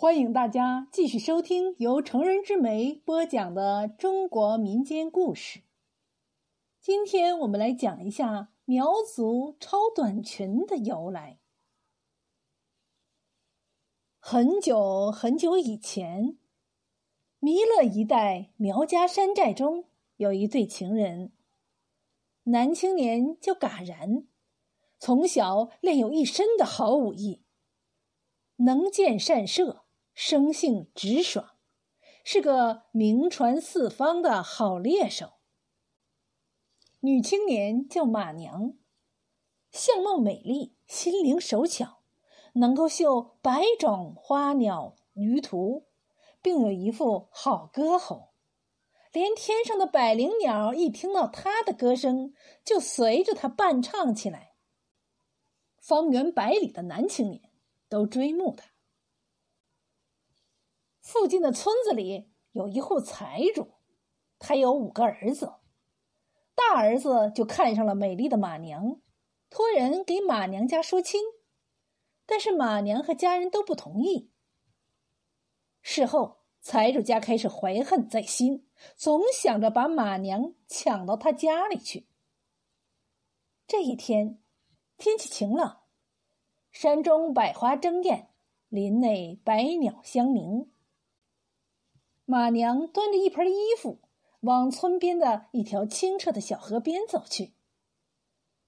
欢迎大家继续收听由成人之美播讲的中国民间故事。今天我们来讲一下苗族超短裙的由来。很久很久以前，弥勒一带苗家山寨中有一对情人，男青年叫嘎然，从小练有一身的好武艺。能箭善射，生性直爽，是个名传四方的好猎手。女青年叫马娘，相貌美丽，心灵手巧，能够绣百种花鸟鱼图，并有一副好歌喉，连天上的百灵鸟一听到她的歌声，就随着她伴唱起来。方圆百里的男青年。都追慕他。附近的村子里有一户财主，他有五个儿子，大儿子就看上了美丽的马娘，托人给马娘家说亲，但是马娘和家人都不同意。事后，财主家开始怀恨在心，总想着把马娘抢到他家里去。这一天，天气晴朗。山中百花争艳，林内百鸟相鸣。马娘端着一盆衣服，往村边的一条清澈的小河边走去。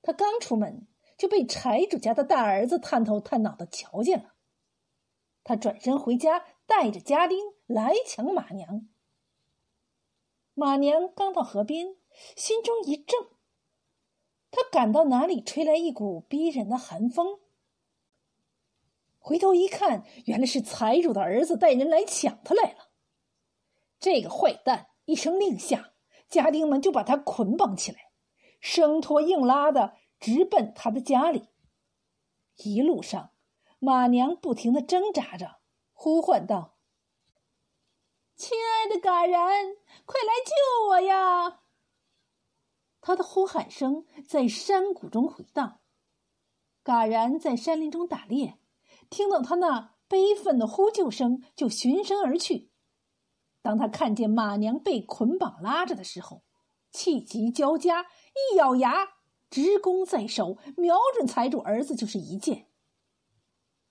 她刚出门，就被财主家的大儿子探头探脑的瞧见了。他转身回家，带着家丁来抢马娘。马娘刚到河边，心中一怔，他感到哪里吹来一股逼人的寒风。回头一看，原来是财主的儿子带人来抢他来了。这个坏蛋一声令下，家丁们就把他捆绑起来，生拖硬拉的直奔他的家里。一路上，马娘不停的挣扎着，呼唤道：“亲爱的嘎然，快来救我呀！”他的呼喊声在山谷中回荡。嘎然在山林中打猎。听到他那悲愤的呼救声，就循声而去。当他看见马娘被捆绑拉着的时候，气急交加，一咬牙，直弓在手，瞄准财主儿子就是一箭。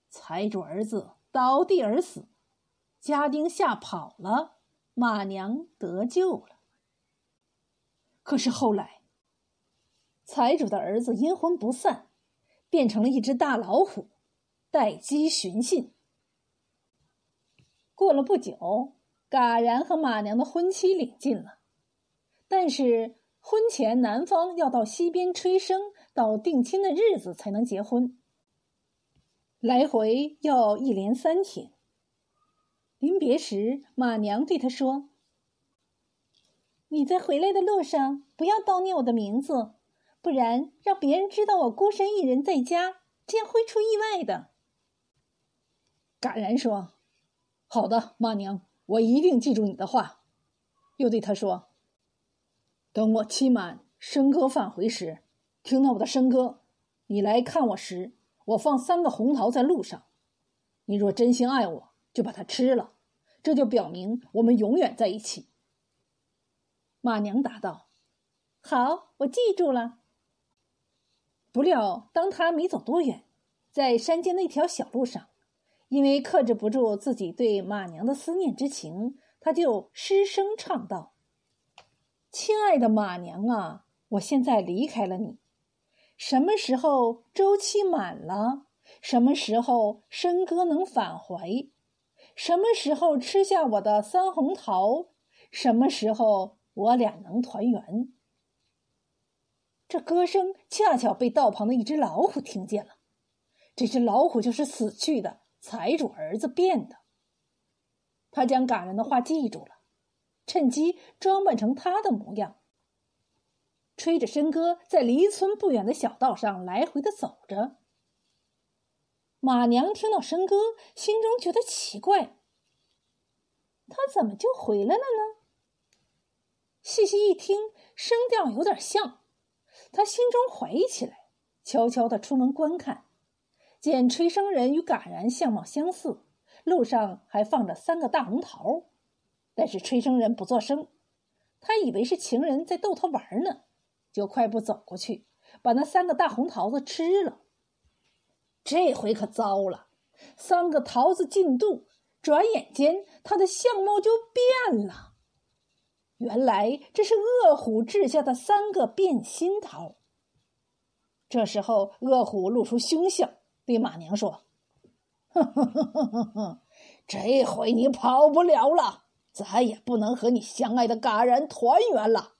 财主儿子倒地而死，家丁吓跑了，马娘得救了。可是后来，财主的儿子阴魂不散，变成了一只大老虎。待机寻衅。过了不久，嘎然和马娘的婚期临近了，但是婚前男方要到西边吹笙，到定亲的日子才能结婚，来回要一连三天。临别时，马娘对他说：“你在回来的路上不要叨念我的名字，不然让别人知道我孤身一人在家，这样会出意外的。”嘎然说：“好的，马娘，我一定记住你的话。”又对他说：“等我期满笙歌返回时，听到我的笙歌，你来看我时，我放三个红桃在路上。你若真心爱我，就把它吃了，这就表明我们永远在一起。”马娘答道：“好，我记住了。”不料，当他没走多远，在山间那条小路上。因为克制不住自己对马娘的思念之情，他就失声唱道：“亲爱的马娘啊，我现在离开了你，什么时候周期满了？什么时候笙歌能返回？什么时候吃下我的三红桃？什么时候我俩能团圆？”这歌声恰巧被道旁的一只老虎听见了，这只老虎就是死去的。财主儿子变的，他将感人的话记住了，趁机装扮成他的模样，吹着笙歌，在离村不远的小道上来回的走着。马娘听到笙歌，心中觉得奇怪，他怎么就回来了呢？细细一听，声调有点像，他心中怀疑起来，悄悄的出门观看。见吹笙人与嘎然相貌相似，路上还放着三个大红桃，但是吹笙人不作声，他以为是情人在逗他玩呢，就快步走过去，把那三个大红桃子吃了。这回可糟了，三个桃子进肚，转眼间他的相貌就变了。原来这是恶虎掷下的三个变心桃。这时候，恶虎露出凶相，对马娘说：“哼哼哼哼哼，这回你跑不了了，再也不能和你相爱的嘎然团圆了。”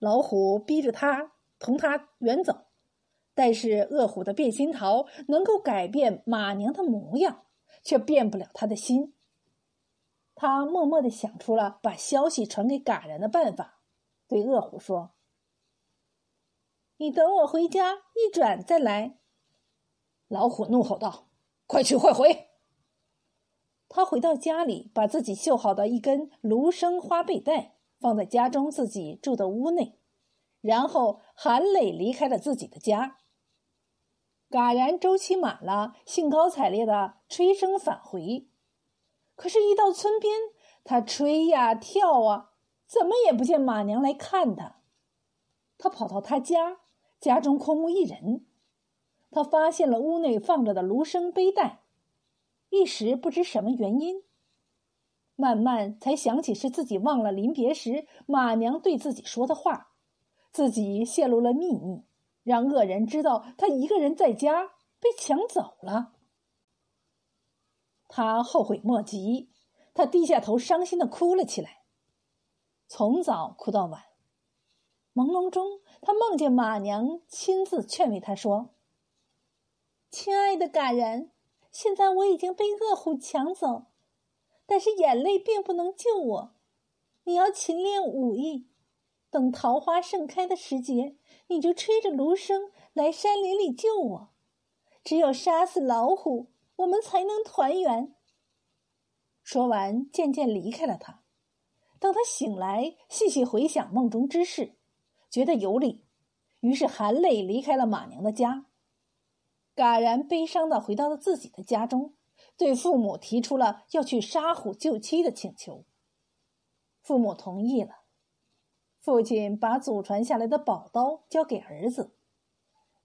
老虎逼着他同他远走，但是恶虎的变心桃能够改变马娘的模样，却变不了他的心。他默默的想出了把消息传给嘎然的办法，对恶虎说。你等我回家一转再来。”老虎怒吼道，“快去快回！”他回到家里，把自己绣好的一根芦笙花背带放在家中自己住的屋内，然后含泪离开了自己的家。嘎然周期满了，兴高采烈的吹笙返回，可是，一到村边，他吹呀跳啊，怎么也不见马娘来看他。他跑到他家。家中空无一人，他发现了屋内放着的芦笙背带，一时不知什么原因，慢慢才想起是自己忘了临别时马娘对自己说的话，自己泄露了秘密，让恶人知道他一个人在家被抢走了。他后悔莫及，他低下头伤心的哭了起来，从早哭到晚。朦胧中，他梦见马娘亲自劝慰他说：“亲爱的嘎然，现在我已经被恶虎抢走，但是眼泪并不能救我。你要勤练武艺，等桃花盛开的时节，你就吹着芦笙来山林里救我。只有杀死老虎，我们才能团圆。”说完，渐渐离开了他。等他醒来，细细回想梦中之事。觉得有理，于是含泪离开了马娘的家。嘎然悲伤的回到了自己的家中，对父母提出了要去杀虎救妻的请求。父母同意了。父亲把祖传下来的宝刀交给儿子，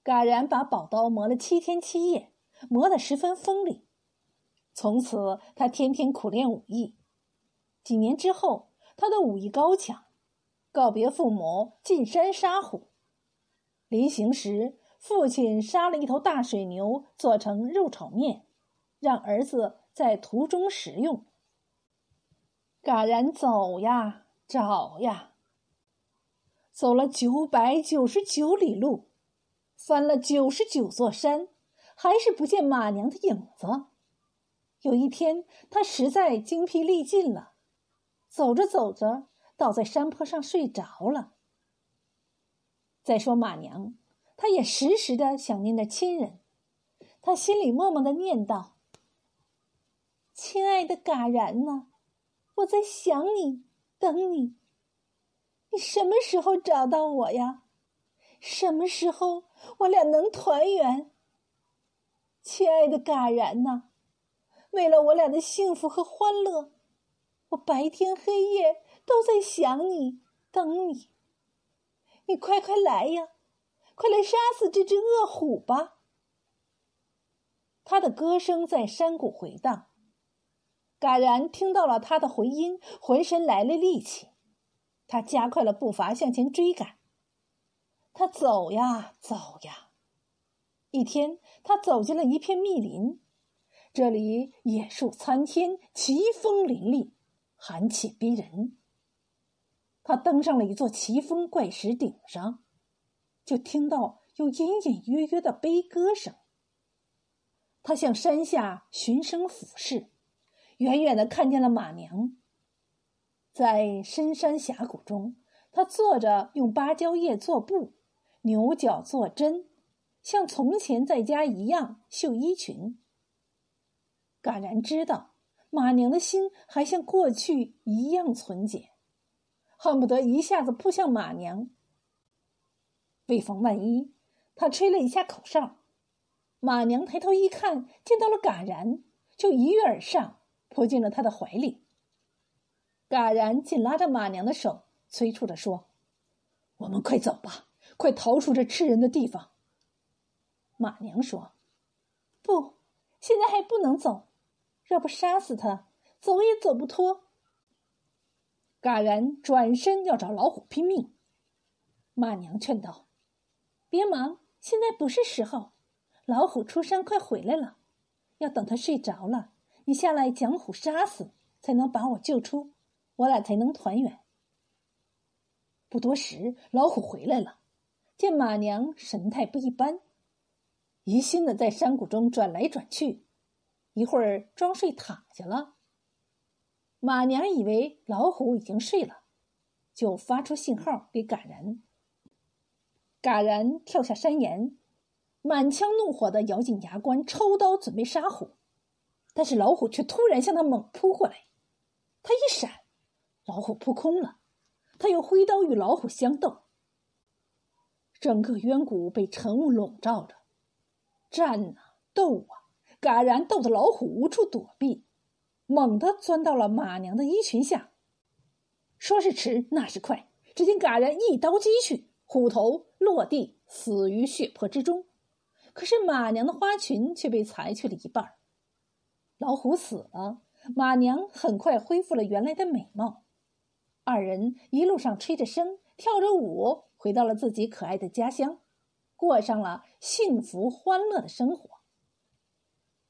嘎然把宝刀磨了七天七夜，磨得十分锋利。从此，他天天苦练武艺。几年之后，他的武艺高强。告别父母，进山杀虎。临行时，父亲杀了一头大水牛，做成肉炒面，让儿子在途中食用。嘎然走呀，找呀，走了九百九十九里路，翻了九十九座山，还是不见马娘的影子。有一天，他实在精疲力尽了，走着走着。倒在山坡上睡着了。再说马娘，她也时时的想念着亲人，她心里默默的念道：“亲爱的嘎然呐，我在想你，等你。你什么时候找到我呀？什么时候我俩能团圆？亲爱的嘎然呐，为了我俩的幸福和欢乐，我白天黑夜。”都在想你，等你。你快快来呀，快来杀死这只恶虎吧！他的歌声在山谷回荡，嘎然听到了他的回音，浑身来了力气，他加快了步伐向前追赶。他走呀走呀，一天，他走进了一片密林，这里野树参天，奇峰林立，寒气逼人。他登上了一座奇峰怪石顶上，就听到有隐隐约约的悲歌声。他向山下循声俯视，远远的看见了马娘。在深山峡谷中，他坐着用芭蕉叶做布，牛角做针，像从前在家一样绣衣裙。嘎然知道，马娘的心还像过去一样纯洁。恨不得一下子扑向马娘。为防万一，他吹了一下口哨，马娘抬头一看，见到了嘎然，就一跃而上，扑进了他的怀里。嘎然紧拉着马娘的手，催促着说：“我们快走吧，快逃出这吃人的地方。”马娘说：“不，现在还不能走，若不杀死他，走也走不脱。”嘎然转身要找老虎拼命，马娘劝道：“别忙，现在不是时候。老虎出山快回来了，要等他睡着了，你下来将虎杀死，才能把我救出，我俩才能团圆。”不多时，老虎回来了，见马娘神态不一般，疑心的在山谷中转来转去，一会儿装睡躺下了。马娘以为老虎已经睡了，就发出信号给嘎然。嘎然跳下山岩，满腔怒火的咬紧牙关，抽刀准备杀虎，但是老虎却突然向他猛扑过来。他一闪，老虎扑空了。他又挥刀与老虎相斗。整个渊谷被晨雾笼罩着，战啊斗啊，嘎然斗得老虎无处躲避。猛地钻到了马娘的衣裙下，说是迟，那是快。只见嘎然一刀击去，虎头落地，死于血泊之中。可是马娘的花裙却被裁去了一半。老虎死了，马娘很快恢复了原来的美貌。二人一路上吹着笙，跳着舞，回到了自己可爱的家乡，过上了幸福欢乐的生活。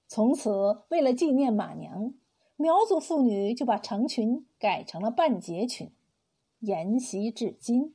从此，为了纪念马娘。苗族妇女就把长裙改成了半截裙，沿袭至今。